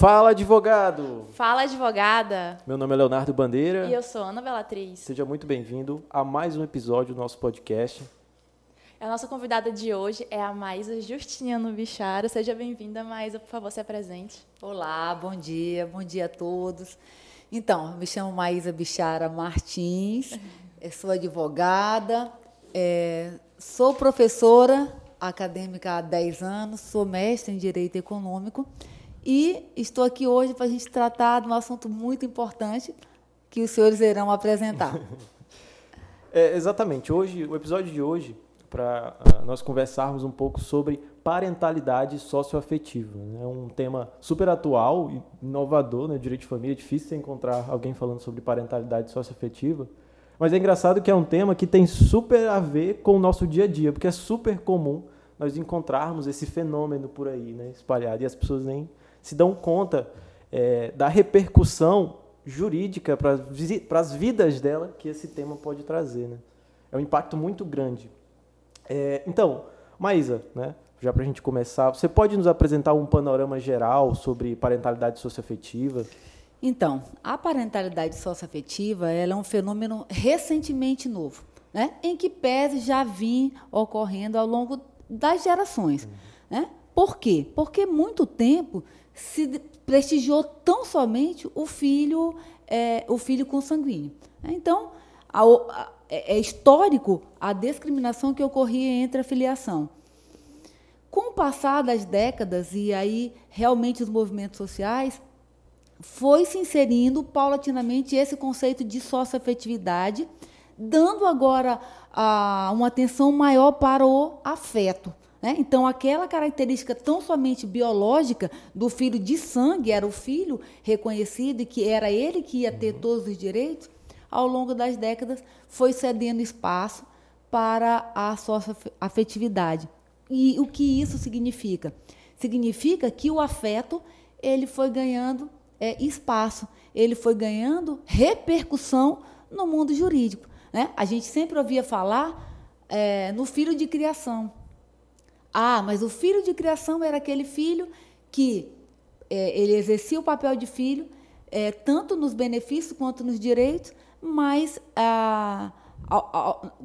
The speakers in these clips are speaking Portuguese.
Fala, advogado! Fala, advogada! Meu nome é Leonardo Bandeira. E eu sou Ana Belatriz. Seja muito bem-vindo a mais um episódio do nosso podcast. A nossa convidada de hoje é a Maísa Justiniano Bichara. Seja bem-vinda, Maísa. Por favor, se apresente. Olá, bom dia, bom dia a todos. Então, me chamo Maísa Bichara Martins, sou advogada, é, sou professora acadêmica há 10 anos, sou mestre em Direito Econômico e estou aqui hoje para a gente tratar de um assunto muito importante que os senhores irão apresentar. é, exatamente. Hoje, o episódio de hoje, para uh, nós conversarmos um pouco sobre parentalidade socioafetiva. É um tema super atual e inovador, né? Direito de família, é difícil encontrar alguém falando sobre parentalidade socioafetiva. Mas é engraçado que é um tema que tem super a ver com o nosso dia a dia, porque é super comum nós encontrarmos esse fenômeno por aí, né, espalhado, e as pessoas nem se dão conta é, da repercussão jurídica para as vidas dela que esse tema pode trazer. Né? É um impacto muito grande. É, então, Maísa, né, já para a gente começar, você pode nos apresentar um panorama geral sobre parentalidade socioafetiva? Então, a parentalidade socioafetiva ela é um fenômeno recentemente novo, né? em que pese já vinha ocorrendo ao longo das gerações. Uhum. Né? Por quê? Porque muito tempo se prestigiou tão somente o filho, é, o filho consanguíneo. Então, a, a, é, é histórico a discriminação que ocorria entre a filiação. Com o passar das décadas e aí realmente os movimentos sociais, foi se inserindo paulatinamente esse conceito de socioafetividade, dando agora a, uma atenção maior para o afeto. Né? Então, aquela característica tão somente biológica do filho de sangue, era o filho reconhecido e que era ele que ia ter todos os direitos, ao longo das décadas foi cedendo espaço para a sua afetividade. E o que isso significa? Significa que o afeto ele foi ganhando é, espaço, ele foi ganhando repercussão no mundo jurídico. Né? A gente sempre ouvia falar é, no filho de criação. Ah, mas o filho de criação era aquele filho que é, ele exercia o papel de filho, é, tanto nos benefícios quanto nos direitos, mas ah,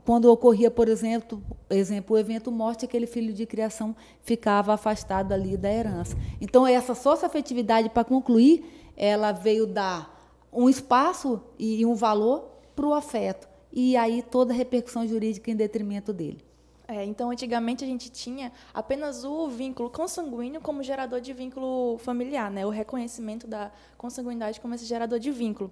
quando ocorria, por exemplo, exemplo, o evento morte, aquele filho de criação ficava afastado ali da herança. Então, essa socioafetividade, para concluir, ela veio dar um espaço e um valor para o afeto. E aí toda a repercussão jurídica em detrimento dele. É, então, antigamente a gente tinha apenas o vínculo consanguíneo como gerador de vínculo familiar, né? o reconhecimento da consanguinidade como esse gerador de vínculo.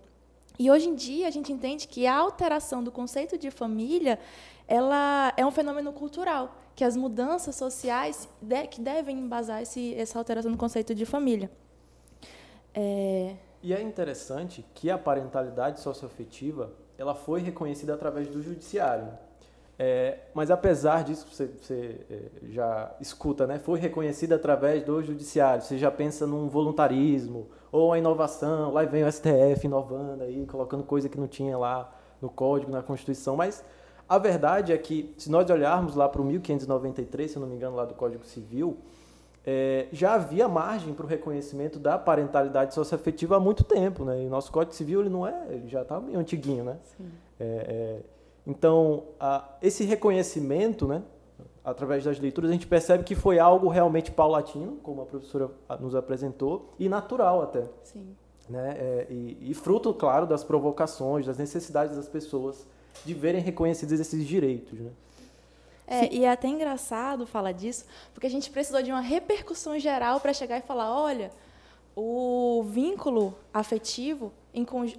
E hoje em dia a gente entende que a alteração do conceito de família ela é um fenômeno cultural, que as mudanças sociais de, que devem embasar esse, essa alteração do conceito de família. É... E é interessante que a parentalidade socioafetiva ela foi reconhecida através do judiciário. É, mas apesar disso, você, você é, já escuta, né? Foi reconhecida através do judiciário. Você já pensa num voluntarismo ou a inovação. Lá vem o STF inovando aí, colocando coisa que não tinha lá no código, na Constituição. Mas a verdade é que, se nós olharmos lá para o 1593, se não me engano, lá do Código Civil, é, já havia margem para o reconhecimento da parentalidade socioafetiva há muito tempo, né? E o nosso Código Civil ele não é, ele já está meio antiguinho, né? É, é, então, a, esse reconhecimento, né? Através das leituras, a gente percebe que foi algo realmente paulatino, como a professora nos apresentou, e natural até. Sim. Né? É, e, e fruto, claro, das provocações, das necessidades das pessoas de verem reconhecidos esses direitos, né? É, e é até engraçado falar disso, porque a gente precisou de uma repercussão geral para chegar e falar, olha, o vínculo afetivo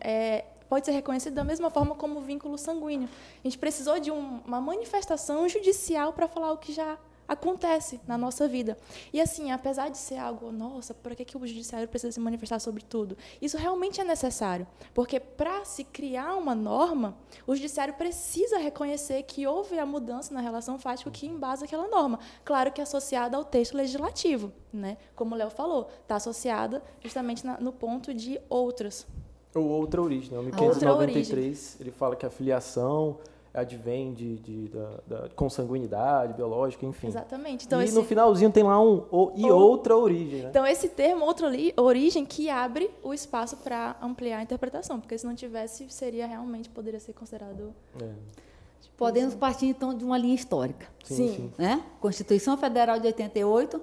é, pode ser reconhecido da mesma forma como o vínculo sanguíneo. A gente precisou de um, uma manifestação judicial para falar o que já acontece na nossa vida. E assim, apesar de ser algo, nossa, por que, que o judiciário precisa se manifestar sobre tudo? Isso realmente é necessário, porque para se criar uma norma, o judiciário precisa reconhecer que houve a mudança na relação fática que embasa aquela norma. Claro que associada ao texto legislativo, né? Como o Léo falou, está associada justamente na, no ponto de outras. Ou outra origem, né? O 1593, ele fala que a filiação advém de, de da, da, consanguinidade biológica, enfim. Exatamente. Então, e esse... no finalzinho tem lá um o, e o... outra origem. Né? Então, esse termo, outra origem, que abre o espaço para ampliar a interpretação, porque se não tivesse, seria realmente, poderia ser considerado... É. Tipo, Podemos partir, então, de uma linha histórica. Sim. sim. sim. Né? Constituição Federal de 88,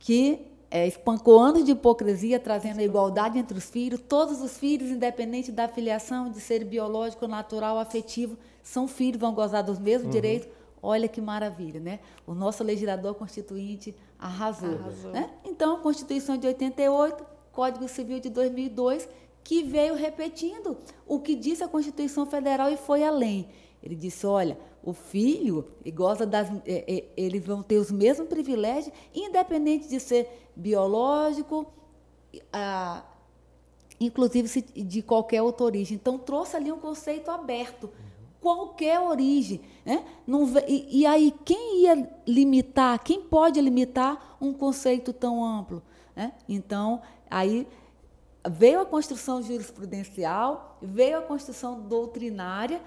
que é, espancou anos de hipocrisia, trazendo a igualdade entre os filhos. Todos os filhos, independente da filiação, de ser biológico, natural, afetivo, são filhos, vão gozar dos mesmos uhum. direitos. Olha que maravilha, né? O nosso legislador constituinte arrasou. arrasou. Né? Então, a Constituição de 88, Código Civil de 2002, que veio repetindo o que disse a Constituição Federal e foi além. Ele disse: olha, o filho goza das, é, é, eles vão ter os mesmos privilégios, independente de ser biológico, ah, inclusive de qualquer outra origem. Então trouxe ali um conceito aberto, qualquer origem, né? Não, e, e aí quem ia limitar? Quem pode limitar um conceito tão amplo? Né? Então aí veio a construção jurisprudencial, veio a construção doutrinária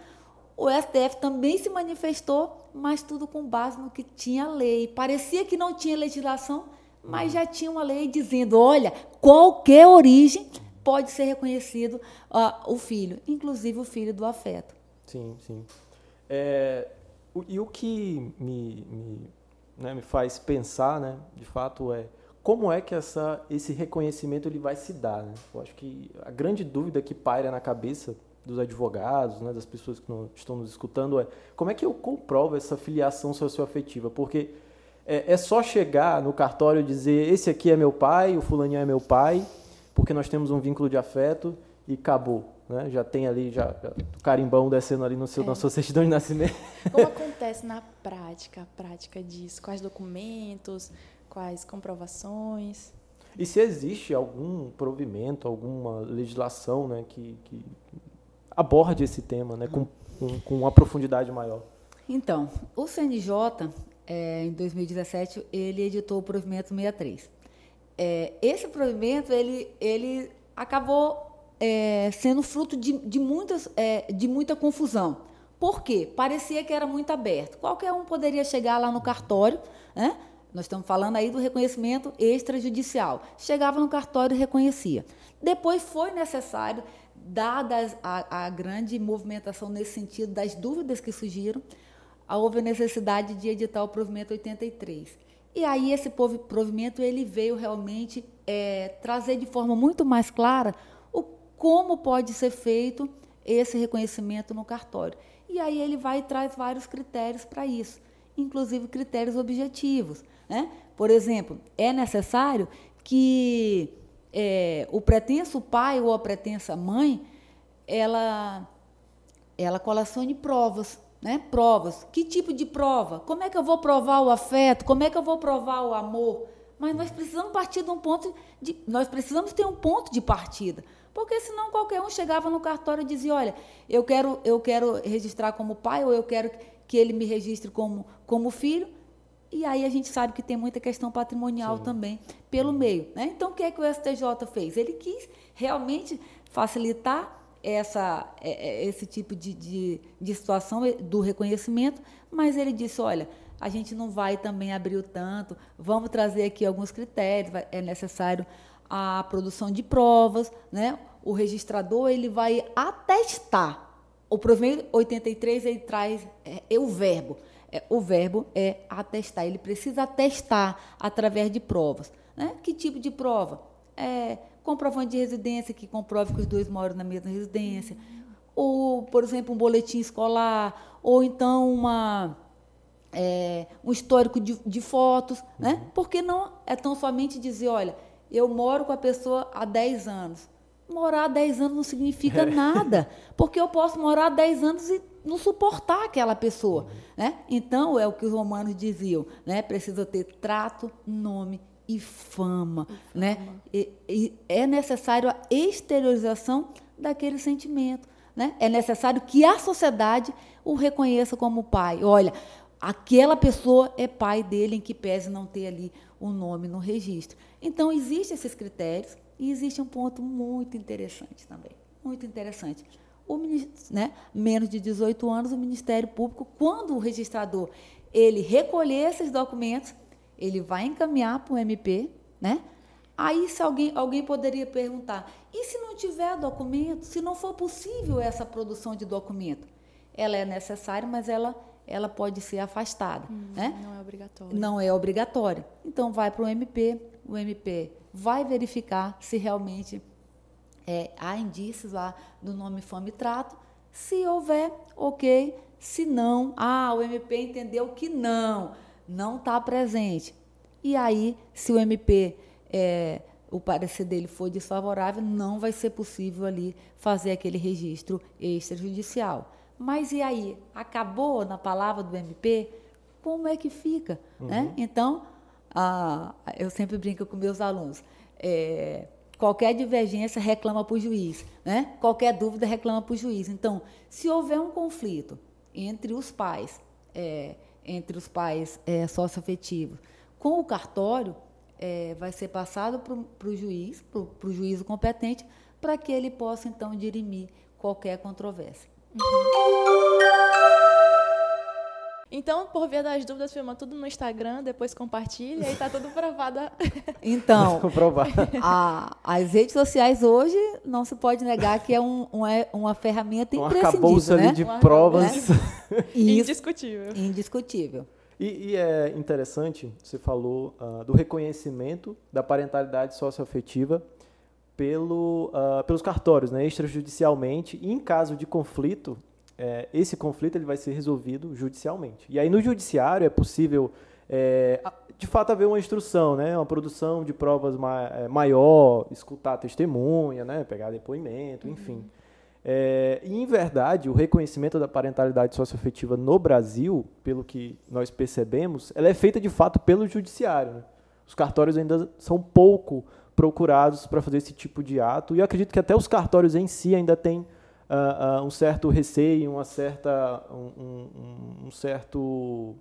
o STF também se manifestou, mas tudo com base no que tinha lei. Parecia que não tinha legislação, mas já tinha uma lei dizendo: olha, qualquer origem pode ser reconhecido uh, o filho, inclusive o filho do afeto. Sim, sim. É, o, e o que me, me, né, me faz pensar, né, de fato, é como é que essa, esse reconhecimento ele vai se dar. Né? Eu acho que a grande dúvida que paira na cabeça dos advogados, né, das pessoas que não, estão nos escutando, é como é que eu comprovo essa filiação socioafetiva? Porque é, é, só chegar no cartório e dizer esse aqui é meu pai, o fulaninho é meu pai, porque nós temos um vínculo de afeto e acabou. Né? Já tem ali já, já o carimbão descendo ali no seu, é. na sua certidão de nascimento. Como acontece na prática, a prática disso? Quais documentos, quais comprovações? E se existe algum provimento, alguma legislação né, que, que aborde esse tema né, com, com, com uma profundidade maior. Então, o CNJ, é, em 2017, ele editou o provimento 63. É, esse provimento, ele, ele acabou é, sendo fruto de, de, muitas, é, de muita confusão. Por quê? Parecia que era muito aberto. Qualquer um poderia chegar lá no cartório, né? Nós estamos falando aí do reconhecimento extrajudicial. Chegava no cartório e reconhecia. Depois foi necessário dada a, a, grande movimentação nesse sentido, das dúvidas que surgiram, houve a necessidade de editar o provimento 83. E aí esse provimento ele veio realmente é, trazer de forma muito mais clara o como pode ser feito esse reconhecimento no cartório. E aí ele vai traz vários critérios para isso, inclusive critérios objetivos. Né? Por exemplo, é necessário que é, o pretenso pai ou a pretensa mãe, ela, ela colecione provas, né? Provas. Que tipo de prova? Como é que eu vou provar o afeto? Como é que eu vou provar o amor? Mas nós precisamos partir de um ponto de, nós precisamos ter um ponto de partida, porque senão qualquer um chegava no cartório e dizia, olha, eu quero eu quero registrar como pai ou eu quero que ele me registre como como filho. E aí a gente sabe que tem muita questão patrimonial Sim. também pelo meio. Né? Então, o que é que o STJ fez? Ele quis realmente facilitar essa, é, é, esse tipo de, de, de situação do reconhecimento, mas ele disse, olha, a gente não vai também abrir o tanto, vamos trazer aqui alguns critérios, é necessário a produção de provas, né? o registrador ele vai atestar. O provimento 83 ele traz é, é o verbo. É, o verbo é atestar. Ele precisa atestar através de provas. Né? Que tipo de prova? É, comprovante de residência que comprove que os dois moram na mesma residência. Ou, por exemplo, um boletim escolar. Ou então uma, é, um histórico de, de fotos. Né? Uhum. Porque não é tão somente dizer, olha, eu moro com a pessoa há 10 anos. Morar há 10 anos não significa nada. Porque eu posso morar há 10 anos e não suportar aquela pessoa. Uhum. Né? Então, é o que os romanos diziam, né? precisa ter trato, nome e fama. E né? fama. E, e é necessário a exteriorização daquele sentimento. Né? É necessário que a sociedade o reconheça como pai. Olha, aquela pessoa é pai dele, em que pese não ter ali o nome no registro. Então, existem esses critérios e existe um ponto muito interessante também. Muito interessante o, né, menos de 18 anos, o Ministério Público, quando o registrador ele recolher esses documentos, ele vai encaminhar para o MP, né? Aí se alguém, alguém poderia perguntar, e se não tiver documento, se não for possível essa produção de documento? Ela é necessária, mas ela, ela pode ser afastada. Hum, né? Não é obrigatória. Não é obrigatória. Então vai para o MP, o MP vai verificar se realmente é, há indícios lá do nome fome e trato. Se houver, ok. Se não, ah, o MP entendeu que não, não está presente. E aí, se o MP, é, o parecer dele for desfavorável, não vai ser possível ali fazer aquele registro extrajudicial. Mas e aí? Acabou na palavra do MP? Como é que fica? Uhum. Né? Então, ah, eu sempre brinco com meus alunos. É, Qualquer divergência reclama para o juiz, né? Qualquer dúvida reclama para o juiz. Então, se houver um conflito entre os pais, é, entre os pais é, socioafetivos, com o cartório, é, vai ser passado para o juiz, para o juízo competente, para que ele possa então dirimir qualquer controvérsia. Uhum. Então, por via das dúvidas, filma tudo no Instagram, depois compartilha e tá tudo provado. Então, a, as redes sociais hoje não se pode negar que é um, um, é uma ferramenta imprescindível, um né? ali de um provas. Né? Indiscutível. Indiscutível. E, e, é interessante, você falou uh, do reconhecimento da parentalidade socioafetiva pelo, uh, pelos cartórios, né, extrajudicialmente, e em caso de conflito, é, esse conflito ele vai ser resolvido judicialmente. E aí no judiciário é possível, é, de fato, haver uma instrução, né, uma produção de provas ma é, maior, escutar a testemunha, né, pegar depoimento, uhum. enfim. É, e, em verdade, o reconhecimento da parentalidade socioafetiva no Brasil, pelo que nós percebemos, ela é feita de fato pelo judiciário. Né? Os cartórios ainda são pouco procurados para fazer esse tipo de ato, e eu acredito que até os cartórios em si ainda têm uh, uh, um certo receio, uma certa, um, um, um certo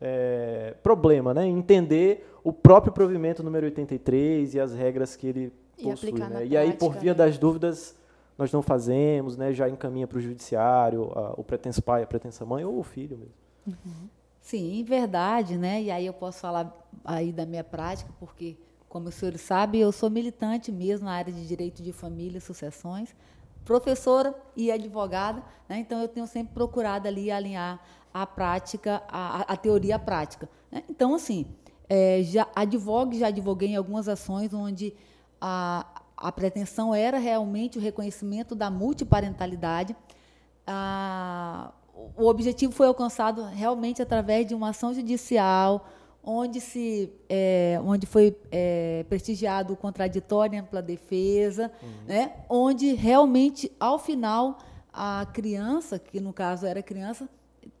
é, problema, né? Entender o próprio provimento número 83 e as regras que ele e possui. Né? e aí, por via né? das dúvidas, nós não fazemos, né? já encaminha para o judiciário, a, o pretenso pai, a pretensa mãe ou o filho mesmo. Uhum. Sim, verdade, né? E aí eu posso falar aí da minha prática, porque, como os senhores sabem, eu sou militante mesmo na área de direito de família e sucessões professora e advogada, né? então eu tenho sempre procurado ali alinhar a prática, a, a teoria à prática. Né? Então, assim, é, já advogue, já advoguei em algumas ações onde a, a pretensão era realmente o reconhecimento da multiparentalidade. A, o objetivo foi alcançado realmente através de uma ação judicial, onde, se, é, onde foi é, prestigiado o contraditório e ampla defesa, uhum. né, onde realmente, ao final, a criança, que no caso era criança,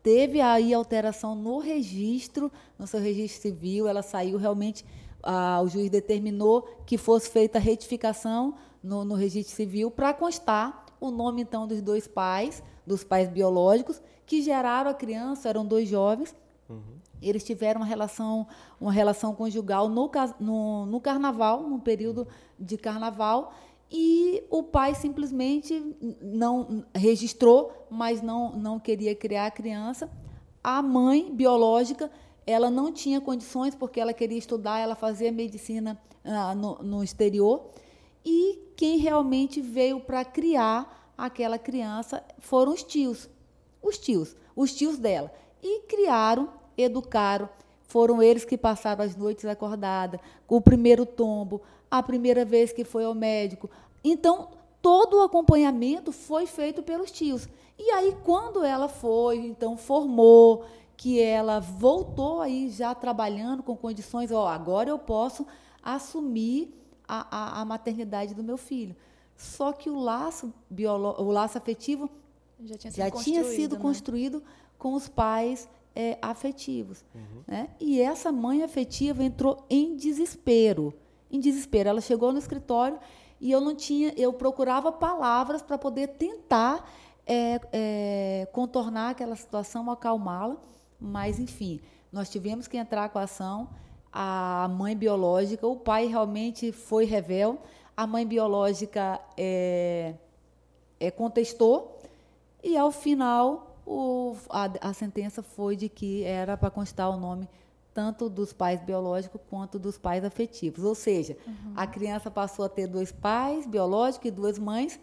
teve aí alteração no registro, no seu registro civil, ela saiu realmente, a, o juiz determinou que fosse feita a retificação no, no registro civil para constar o nome, então, dos dois pais, dos pais biológicos, que geraram a criança, eram dois jovens, uhum. Eles tiveram uma relação, uma relação conjugal no, no, no carnaval, no período de carnaval, e o pai simplesmente não registrou, mas não, não queria criar a criança. A mãe biológica, ela não tinha condições porque ela queria estudar, ela fazia medicina ah, no, no exterior. E quem realmente veio para criar aquela criança foram os tios, os tios, os tios dela. E criaram educaram. Foram eles que passaram as noites acordadas, com o primeiro tombo, a primeira vez que foi ao médico. Então, todo o acompanhamento foi feito pelos tios. E aí, quando ela foi, então, formou, que ela voltou aí já trabalhando com condições, ó, agora eu posso assumir a, a, a maternidade do meu filho. Só que o laço, biolo, o laço afetivo já tinha sido, já construído, tinha sido né? construído com os pais é, afetivos. Uhum. Né? E essa mãe afetiva entrou em desespero. Em desespero. Ela chegou no escritório e eu não tinha, eu procurava palavras para poder tentar é, é, contornar aquela situação, acalmá-la. Mas, enfim, nós tivemos que entrar com a ação. A mãe biológica, o pai realmente foi revel. A mãe biológica é, é, contestou, E ao final, o, a, a sentença foi de que era para constar o nome tanto dos pais biológicos quanto dos pais afetivos. Ou seja, uhum. a criança passou a ter dois pais biológicos e duas mães,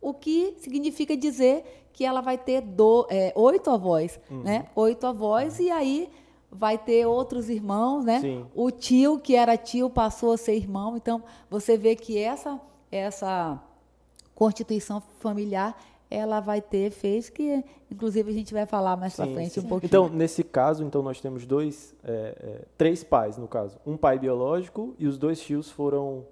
o que significa dizer que ela vai ter do, é, oito avós, uhum. né? Oito avós, uhum. e aí vai ter outros irmãos, né? Sim. O tio, que era tio, passou a ser irmão. Então, você vê que essa, essa constituição familiar ela vai ter efeitos que, inclusive, a gente vai falar mais para frente sim. um pouquinho. Então, nesse caso, então nós temos dois, é, é, três pais, no caso. Um pai biológico e os dois tios foram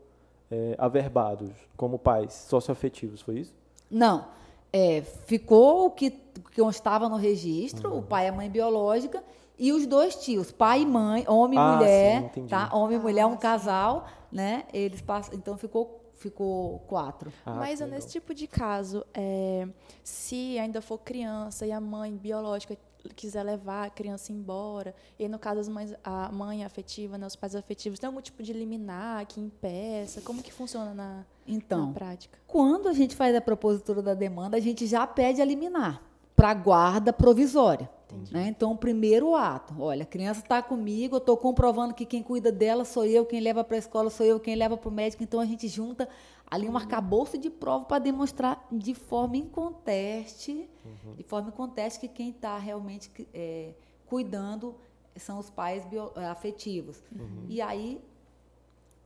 é, averbados como pais socioafetivos, foi isso? Não. É, ficou o que, que constava no registro, uhum. o pai e a mãe biológica, e os dois tios, pai e mãe, homem e ah, mulher, sim, tá? Homem e mulher, um casal, né? Eles passam, então ficou ficou quatro. Ah, Mas nesse tipo de caso, é, se ainda for criança e a mãe biológica quiser levar a criança embora, e no caso as mães, a mãe afetiva, né, os pais afetivos, tem algum tipo de liminar que impeça? Como que funciona na, então, na prática? Quando a gente faz a propositura da demanda, a gente já pede a liminar para guarda provisória. Né? Então, o primeiro ato, olha, a criança está comigo, eu estou comprovando que quem cuida dela sou eu, quem leva para a escola sou eu, quem leva para o médico, então a gente junta ali um arcabouço de prova para demonstrar de forma inconteste, uhum. de forma inconteste que quem está realmente é, cuidando são os pais bio, é, afetivos. Uhum. E aí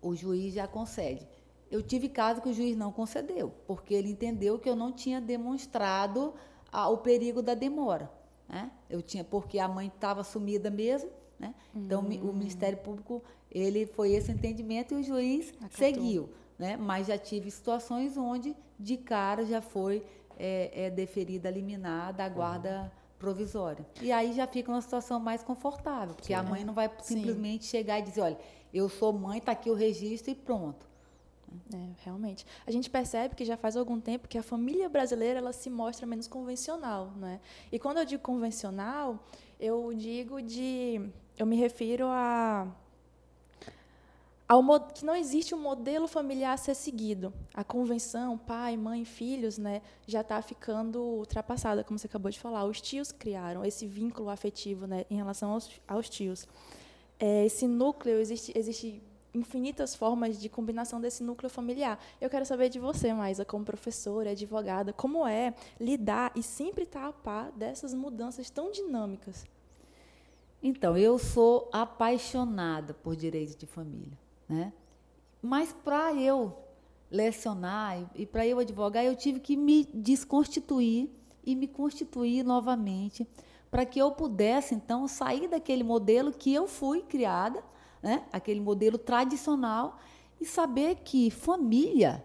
o juiz já concede. Eu tive caso que o juiz não concedeu, porque ele entendeu que eu não tinha demonstrado a, o perigo da demora. Né? Eu tinha porque a mãe estava sumida mesmo, né? Então hum. o Ministério Público ele foi esse entendimento e o juiz Acatou. seguiu, né? Mas já tive situações onde de cara já foi é, é deferida a liminar da guarda uhum. provisória. E aí já fica uma situação mais confortável, porque Sim. a mãe não vai simplesmente Sim. chegar e dizer, olha, eu sou mãe, está aqui o registro e pronto. É, realmente. A gente percebe que já faz algum tempo que a família brasileira ela se mostra menos convencional, né? E quando eu digo convencional, eu digo de, eu me refiro a ao que não existe um modelo familiar a ser seguido. A convenção, pai, mãe, filhos, né, já está ficando ultrapassada, como você acabou de falar. Os tios criaram esse vínculo afetivo, né, em relação aos, aos tios. É, esse núcleo existe, existe infinitas formas de combinação desse núcleo familiar. Eu quero saber de você, Maisa, como professora, advogada, como é lidar e sempre estar a par dessas mudanças tão dinâmicas? Então, eu sou apaixonada por direito de família, né? Mas para eu lecionar e para eu advogar, eu tive que me desconstituir e me constituir novamente para que eu pudesse então sair daquele modelo que eu fui criada, né? aquele modelo tradicional, e saber que família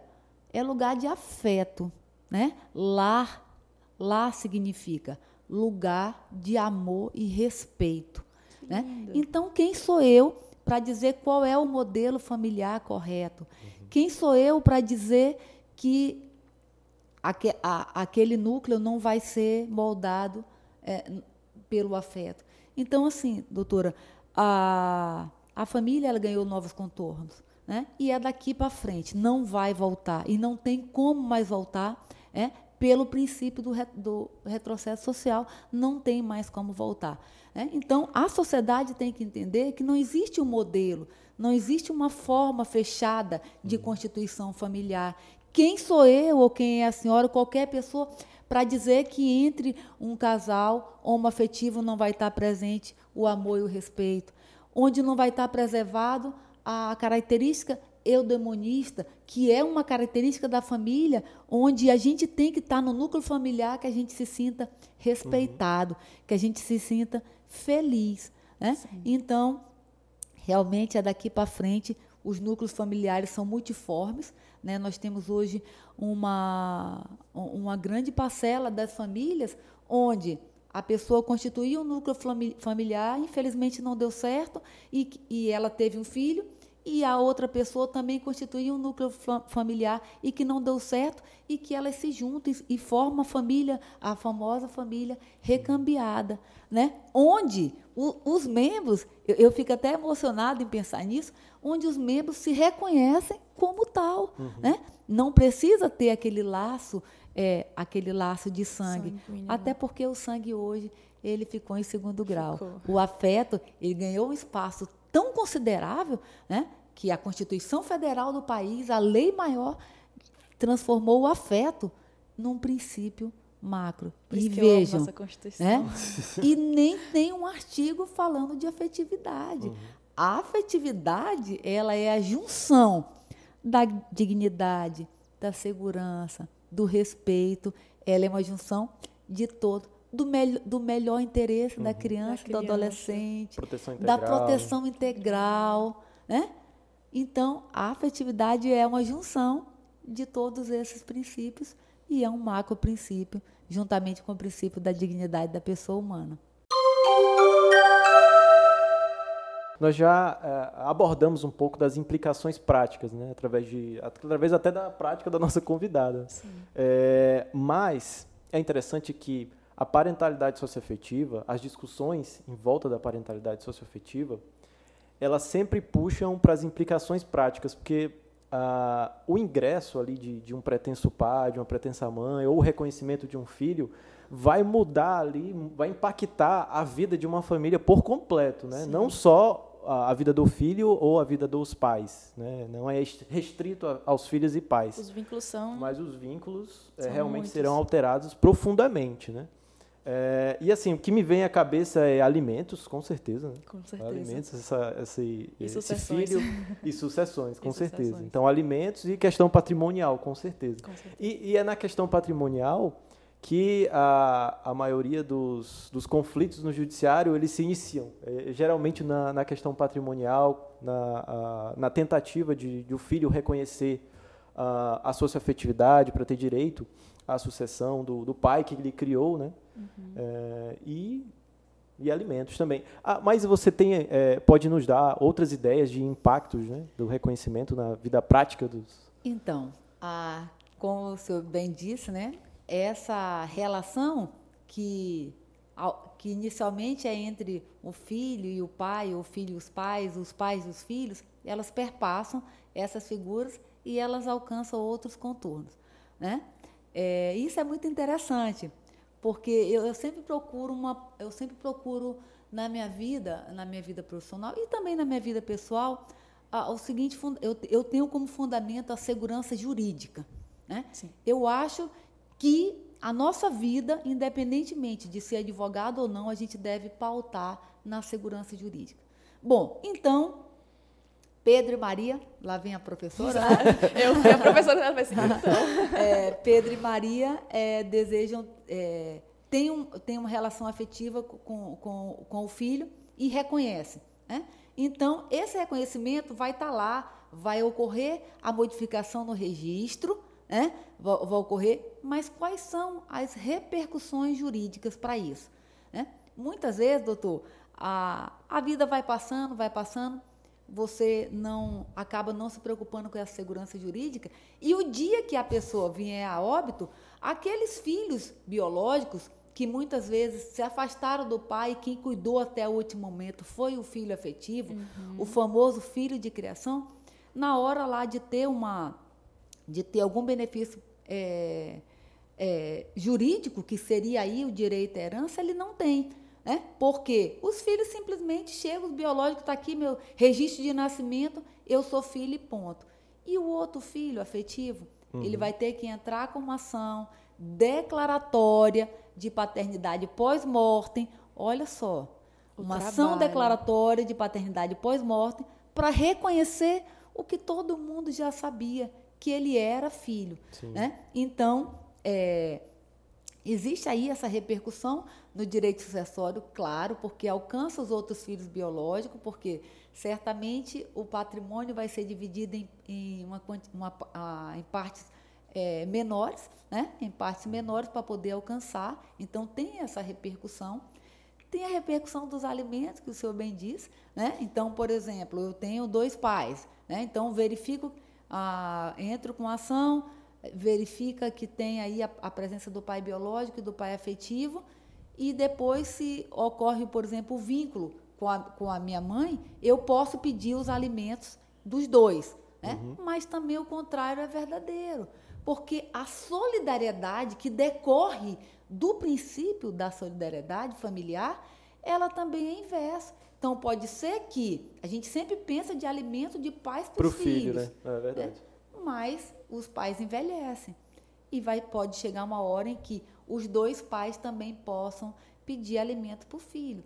é lugar de afeto. Né? Lar, lar significa lugar de amor e respeito. Né? Então, quem sou eu para dizer qual é o modelo familiar correto? Uhum. Quem sou eu para dizer que aque, a, aquele núcleo não vai ser moldado é, pelo afeto? Então, assim, doutora, a a família ela ganhou novos contornos. Né? E é daqui para frente, não vai voltar. E não tem como mais voltar é, pelo princípio do, re, do retrocesso social, não tem mais como voltar. Né? Então, a sociedade tem que entender que não existe um modelo, não existe uma forma fechada de uhum. constituição familiar. Quem sou eu ou quem é a senhora, qualquer pessoa, para dizer que entre um casal homoafetivo não vai estar presente o amor e o respeito, onde não vai estar preservado a característica eudemonista, que é uma característica da família, onde a gente tem que estar no núcleo familiar, que a gente se sinta respeitado, uhum. que a gente se sinta feliz. Né? Então, realmente é daqui para frente, os núcleos familiares são multiformes. Né? Nós temos hoje uma, uma grande parcela das famílias onde a pessoa constituía um núcleo familiar, infelizmente não deu certo, e, e ela teve um filho, e a outra pessoa também constituía um núcleo familiar e que não deu certo, e que elas se juntam e, e formam a família, a famosa família recambiada, né? onde o, os membros, eu, eu, fico até emocionada em pensar nisso, onde os membros se reconhecem como tal. Uhum. Né? Não precisa ter aquele laço é, aquele laço de sangue. Até porque o sangue hoje ele ficou em segundo grau. Ficou. O afeto ele ganhou um espaço tão considerável, né, que a Constituição Federal do país, a lei maior, transformou o afeto num princípio macro. Por e vejam, né? e nem tem um artigo falando de afetividade. Uhum. A afetividade ela é a junção da dignidade, da segurança, do respeito. Ela é uma junção de todo do, me do melhor interesse uhum. da, criança, da criança, do adolescente, proteção da proteção integral, né? Então, a afetividade é uma junção de todos esses princípios e é um macro princípio, juntamente com o princípio da dignidade da pessoa humana. Nós já é, abordamos um pouco das implicações práticas, né, através, de, através até da prática da nossa convidada. É, mas é interessante que a parentalidade socioafetiva, as discussões em volta da parentalidade socioafetiva, elas sempre puxam para as implicações práticas, porque ah, o ingresso ali de, de, um pretenso pai, de uma pretensa mãe, ou o reconhecimento de um filho, vai mudar ali, vai impactar a vida de uma família por completo, né? Não só a, vida do filho ou a vida dos pais, né? Não é restrito aos filhos e pais. Os vínculos são. Mas os vínculos é, realmente muitos. serão alterados profundamente, né? É, e assim, o que me vem à cabeça é alimentos, com certeza. Né? Com certeza. Alimentos, essa, esse, esse filho e sucessões, com e certeza. Sucessões. Então, alimentos e questão patrimonial, com certeza. Com certeza. E, e, é na questão patrimonial que a, a maioria dos, dos conflitos no judiciário eles se iniciam. É, geralmente na, na questão patrimonial, na, a, na tentativa de, de o filho reconhecer a, a socioafetividade para ter direito à sucessão do, do pai que ele criou, né? Uhum. É, e, e alimentos também. Ah, mas você tem, é, pode nos dar outras ideias de impactos né, do reconhecimento na vida prática dos... Então, a, como o senhor bem disse, né, essa relação que, que inicialmente é entre o filho e o pai, o filho e os pais, os pais e os filhos, elas perpassam essas figuras e elas alcançam outros contornos. Né? É, isso é muito interessante, porque eu, eu, sempre procuro uma, eu sempre procuro na minha vida, na minha vida profissional e também na minha vida pessoal, a, o seguinte, eu, eu tenho como fundamento a segurança jurídica. Né? Eu acho que a nossa vida, independentemente de ser advogado ou não, a gente deve pautar na segurança jurídica. Bom, então, Pedro e Maria, lá vem a professora. Eu fui a professora da assim, então. É, Pedro e Maria é, desejam, é, têm, um, têm uma relação afetiva com, com, com o filho e reconhecem. Né? Então, esse reconhecimento vai estar tá lá, vai ocorrer a modificação no registro, né? vai, ocorrer, mas quais são as repercussões jurídicas para isso? Né? Muitas vezes, doutor, a, a vida vai passando, vai passando, você não acaba não se preocupando com a segurança jurídica e o dia que a pessoa vier a óbito, aqueles filhos biológicos que muitas vezes se afastaram do pai, quem cuidou até o último momento foi o filho afetivo, uhum. o famoso filho de criação, na hora lá de ter uma de ter algum benefício é, é, jurídico, que seria aí o direito à herança, ele não tem. Né? Porque os filhos simplesmente chegam, o biológico está aqui, meu registro de nascimento, eu sou filho e ponto. E o outro filho afetivo, uhum. ele vai ter que entrar com uma ação declaratória de paternidade pós-mortem. Olha só, o uma trabalho. ação declaratória de paternidade pós-mortem para reconhecer o que todo mundo já sabia, que ele era filho. Né? Então, é, existe aí essa repercussão no direito sucessório, claro, porque alcança os outros filhos biológicos, porque certamente o patrimônio vai ser dividido em, em, uma, uma, em partes é, menores, né? em partes menores para poder alcançar. Então, tem essa repercussão. Tem a repercussão dos alimentos, que o senhor bem disse. Né? Então, por exemplo, eu tenho dois pais. Né? Então, verifico ah, entro com a ação, verifica que tem aí a, a, presença do pai biológico e do pai afetivo, e depois, se ocorre, por exemplo, o vínculo com a, com a minha mãe, eu posso pedir os alimentos dos dois. Né? Uhum. Mas também o contrário é verdadeiro. porque a solidariedade que decorre do princípio da solidariedade familiar, ela também é inversa. Então, pode ser que a gente sempre pensa de alimento de pais para os filhos. Filho, né? É verdade. Né? Mas os pais envelhecem. E vai, pode chegar uma hora em que os dois pais também possam pedir alimento para o filho.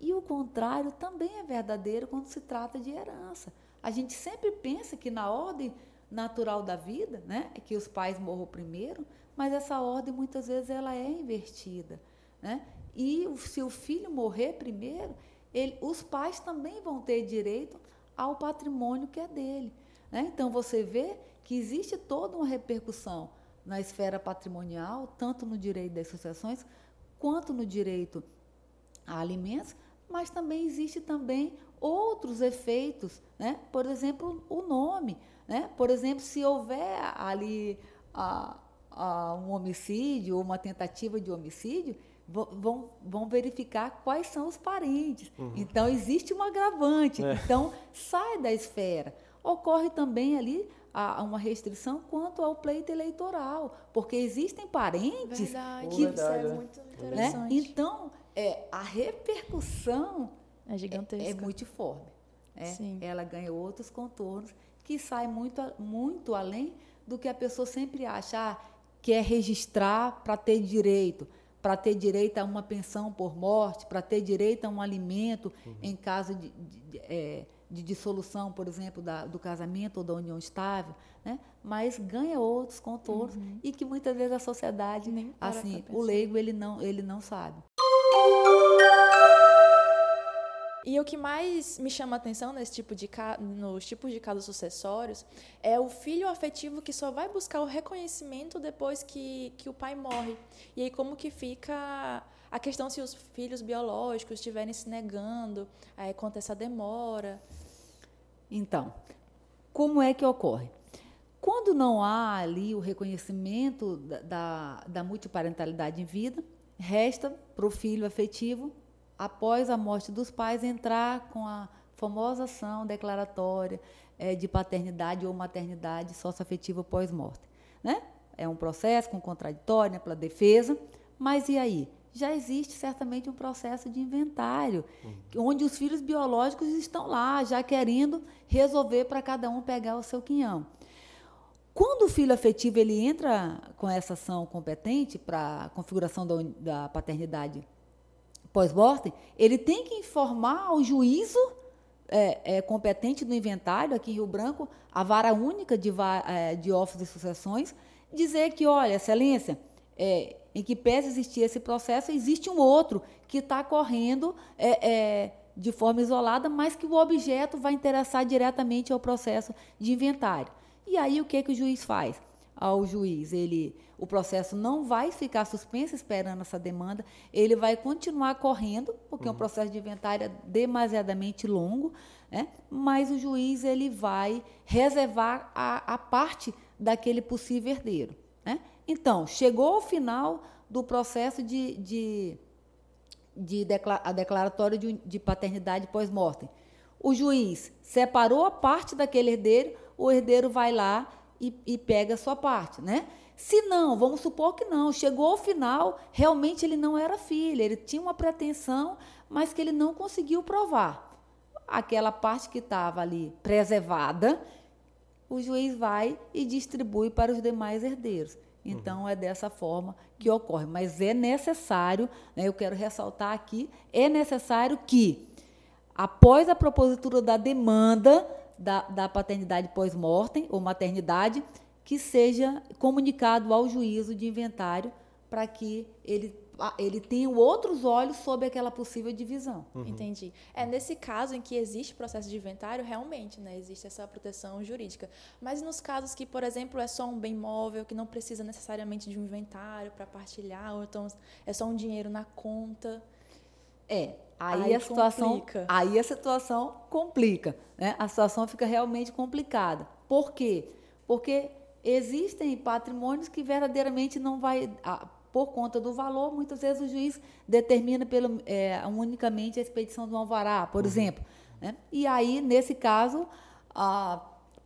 E o contrário também é verdadeiro quando se trata de herança. A gente sempre pensa que na ordem natural da vida, né, é que os pais morram primeiro, mas essa ordem muitas vezes ela é invertida, né? E se o filho morrer primeiro, ele, os pais também vão ter direito ao patrimônio que é dele. Né? Então você vê que existe toda uma repercussão na esfera patrimonial, tanto no direito das sucessões quanto no direito a alimentos, mas também existe também outros efeitos, né? Por exemplo, o nome, né? Por exemplo, se houver ali a, a um homicídio ou uma tentativa de homicídio, vão, vão verificar quais são os parentes. Uhum. Então existe um agravante. É. Então sai da esfera. Ocorre também ali a, uma restrição quanto ao pleito eleitoral, porque existem parentes verdade, que verdade, isso é muito né? interessante. Né? Então é, a repercussão é gigantesca. É, é multiforme. É, ela ganha outros contornos que saem muito, muito além do que a pessoa sempre acha, ah, quer registrar para ter direito, para ter direito a uma pensão por morte, para ter direito a um alimento uhum. em caso de, de, de, é, de dissolução, por exemplo, da, do casamento ou da união estável, né? mas ganha outros contornos uhum. e que muitas vezes a sociedade, assim, o leigo ele não, ele não sabe. E o que mais me chama atenção nesse tipo de nos tipos de casos sucessórios é o filho afetivo que só vai buscar o reconhecimento depois que, que o pai morre. E aí como que fica a questão se os filhos biológicos estiverem se negando, aí conta essa demora. Então, como é que ocorre? Quando não há ali o reconhecimento da, da, da multiparentalidade em vida, resta para o filho afetivo após a morte dos pais, entrar com a famosa ação declaratória é, de paternidade ou maternidade socioafetiva pós-morte. Né? É um processo com contraditório né, pela defesa, mas e aí? Já existe certamente um processo de inventário, uhum. onde os filhos biológicos estão lá, já querendo resolver para cada um pegar o seu quinhão. Quando o filho afetivo ele entra com essa ação competente para a configuração da, da paternidade pós-mortem, ele tem que informar ao juízo é, é, competente do inventário, aqui em Rio Branco, a vara única de, é, de ofícios e sucessões, dizer que, olha, excelência, é, em que pese existir esse processo, existe um outro que está correndo é, é, de forma isolada, mas que o objeto vai interessar diretamente ao processo de inventário. E aí o que, que o juiz faz? Ao juiz, ele o processo não vai ficar suspenso esperando essa demanda, ele vai continuar correndo, porque uhum. é um processo de inventário é demasiadamente longo, né? mas o juiz ele vai reservar a, a parte daquele possível herdeiro. Né? Então, chegou ao final do processo de, de, de a declaratório de, de paternidade pós-mortem. O juiz separou a parte daquele herdeiro, o herdeiro vai lá e, e pega a sua parte, né? Se não, vamos supor que não, chegou ao final, realmente ele não era filho, ele tinha uma pretensão, mas que ele não conseguiu provar. Aquela parte que estava ali preservada, o juiz vai e distribui para os demais herdeiros. Então uhum. é dessa forma que ocorre. Mas é necessário, né, eu quero ressaltar aqui, é necessário que, após a propositura da demanda da, da paternidade pós-mortem ou maternidade, que seja comunicado ao juízo de inventário para que ele ele tenha outros olhos sobre aquela possível divisão. Uhum. Entendi. É nesse caso em que existe processo de inventário, realmente, né, existe essa proteção jurídica. Mas nos casos que, por exemplo, é só um bem móvel que não precisa necessariamente de um inventário para partilhar, ou então é só um dinheiro na conta. É, aí, aí a situação, complica. aí a situação complica, né? A situação fica realmente complicada. Por quê? Porque existem patrimônios que verdadeiramente não vai, por conta do valor, muitas vezes o juiz determina pelo, é, unicamente a expedição do alvará, por uhum. exemplo. Né? E aí, nesse caso,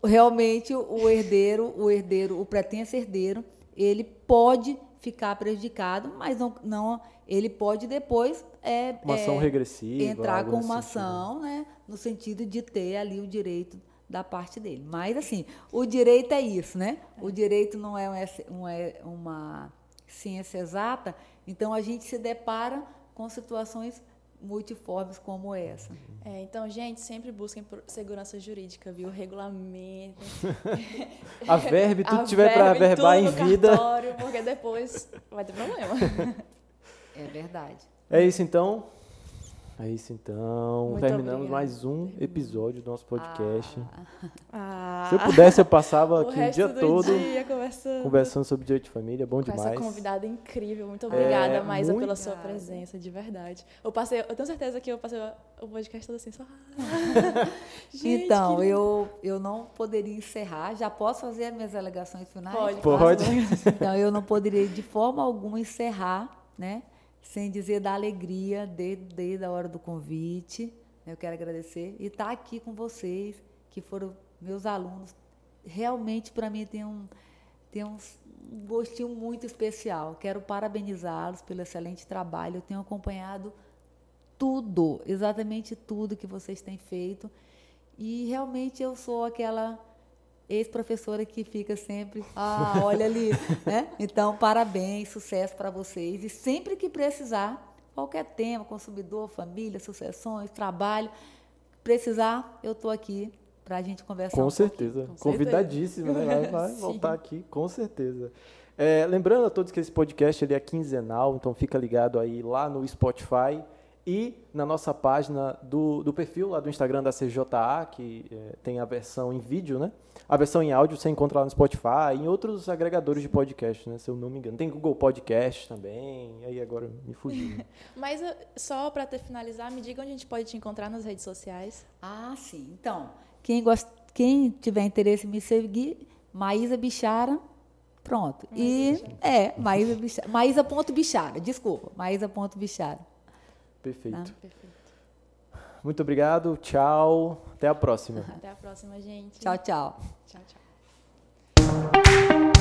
realmente o herdeiro, o herdeiro, o pretenso herdeiro, ele pode ficar prejudicado, mas não, não ele pode depois é, uma ação é, regressiva, entrar com uma ação, né, no sentido de ter ali o direito da parte dele. Mas assim, o direito é isso, né? O direito não é, um, é uma ciência exata, então a gente se depara com situações multiformes como essa. É, então, gente, sempre busquem segurança jurídica, viu? Regulamento. a verbe, tudo a tiver para verbar em vida. Cartório, porque depois vai ter problema. É verdade. É isso então. É isso então. Muito Terminamos obrigada. mais um episódio do nosso podcast. Ah. Se eu pudesse, eu passava aqui o, dia todo dia conversando. conversando sobre direito de família. Bom Com demais. Essa convidada incrível. Muito obrigada, é, Maísa, pela sua presença, de verdade. Eu passei, eu tenho certeza que eu passei o podcast todo assim, só. Gente, então, eu, eu não poderia encerrar. Já posso fazer as minhas alegações finais? Pode. Pode. Então, eu não poderia de forma alguma encerrar, né? Sem dizer da alegria desde, desde a hora do convite. Eu quero agradecer e estar aqui com vocês, que foram meus alunos. Realmente, para mim, tem um, tem um gostinho muito especial. Quero parabenizá-los pelo excelente trabalho. Eu tenho acompanhado tudo, exatamente tudo que vocês têm feito. E realmente eu sou aquela ex-professora que fica sempre, ah, olha ali, né? Então, parabéns, sucesso para vocês. E sempre que precisar, qualquer tema, consumidor, família, sucessões, trabalho, precisar, eu estou aqui para a gente conversar. Com um certeza, com convidadíssimo, né? Vai, vai voltar aqui, com certeza. É, lembrando a todos que esse podcast ele é quinzenal, então fica ligado aí lá no Spotify e na nossa página do, do perfil lá do Instagram da CJA, que é, tem a versão em vídeo, né? A versão em áudio você encontra lá no Spotify e em outros agregadores de podcast, né? Se eu não me engano. Tem Google Podcast também, aí agora me fugiu. Né? Mas uh, só para finalizar, me diga onde a gente pode te encontrar nas redes sociais. Ah, sim. Então, quem, gosta, quem tiver interesse em me seguir, Maísa Bichara, pronto. Maísa e, Bichara. é, Maísa Bichara. Maísa.bichara, desculpa, Maísa.bichara. Perfeito. Ah, perfeito. Muito obrigado, tchau. Até a próxima. Até a próxima, gente. Tchau, tchau. Tchau, tchau.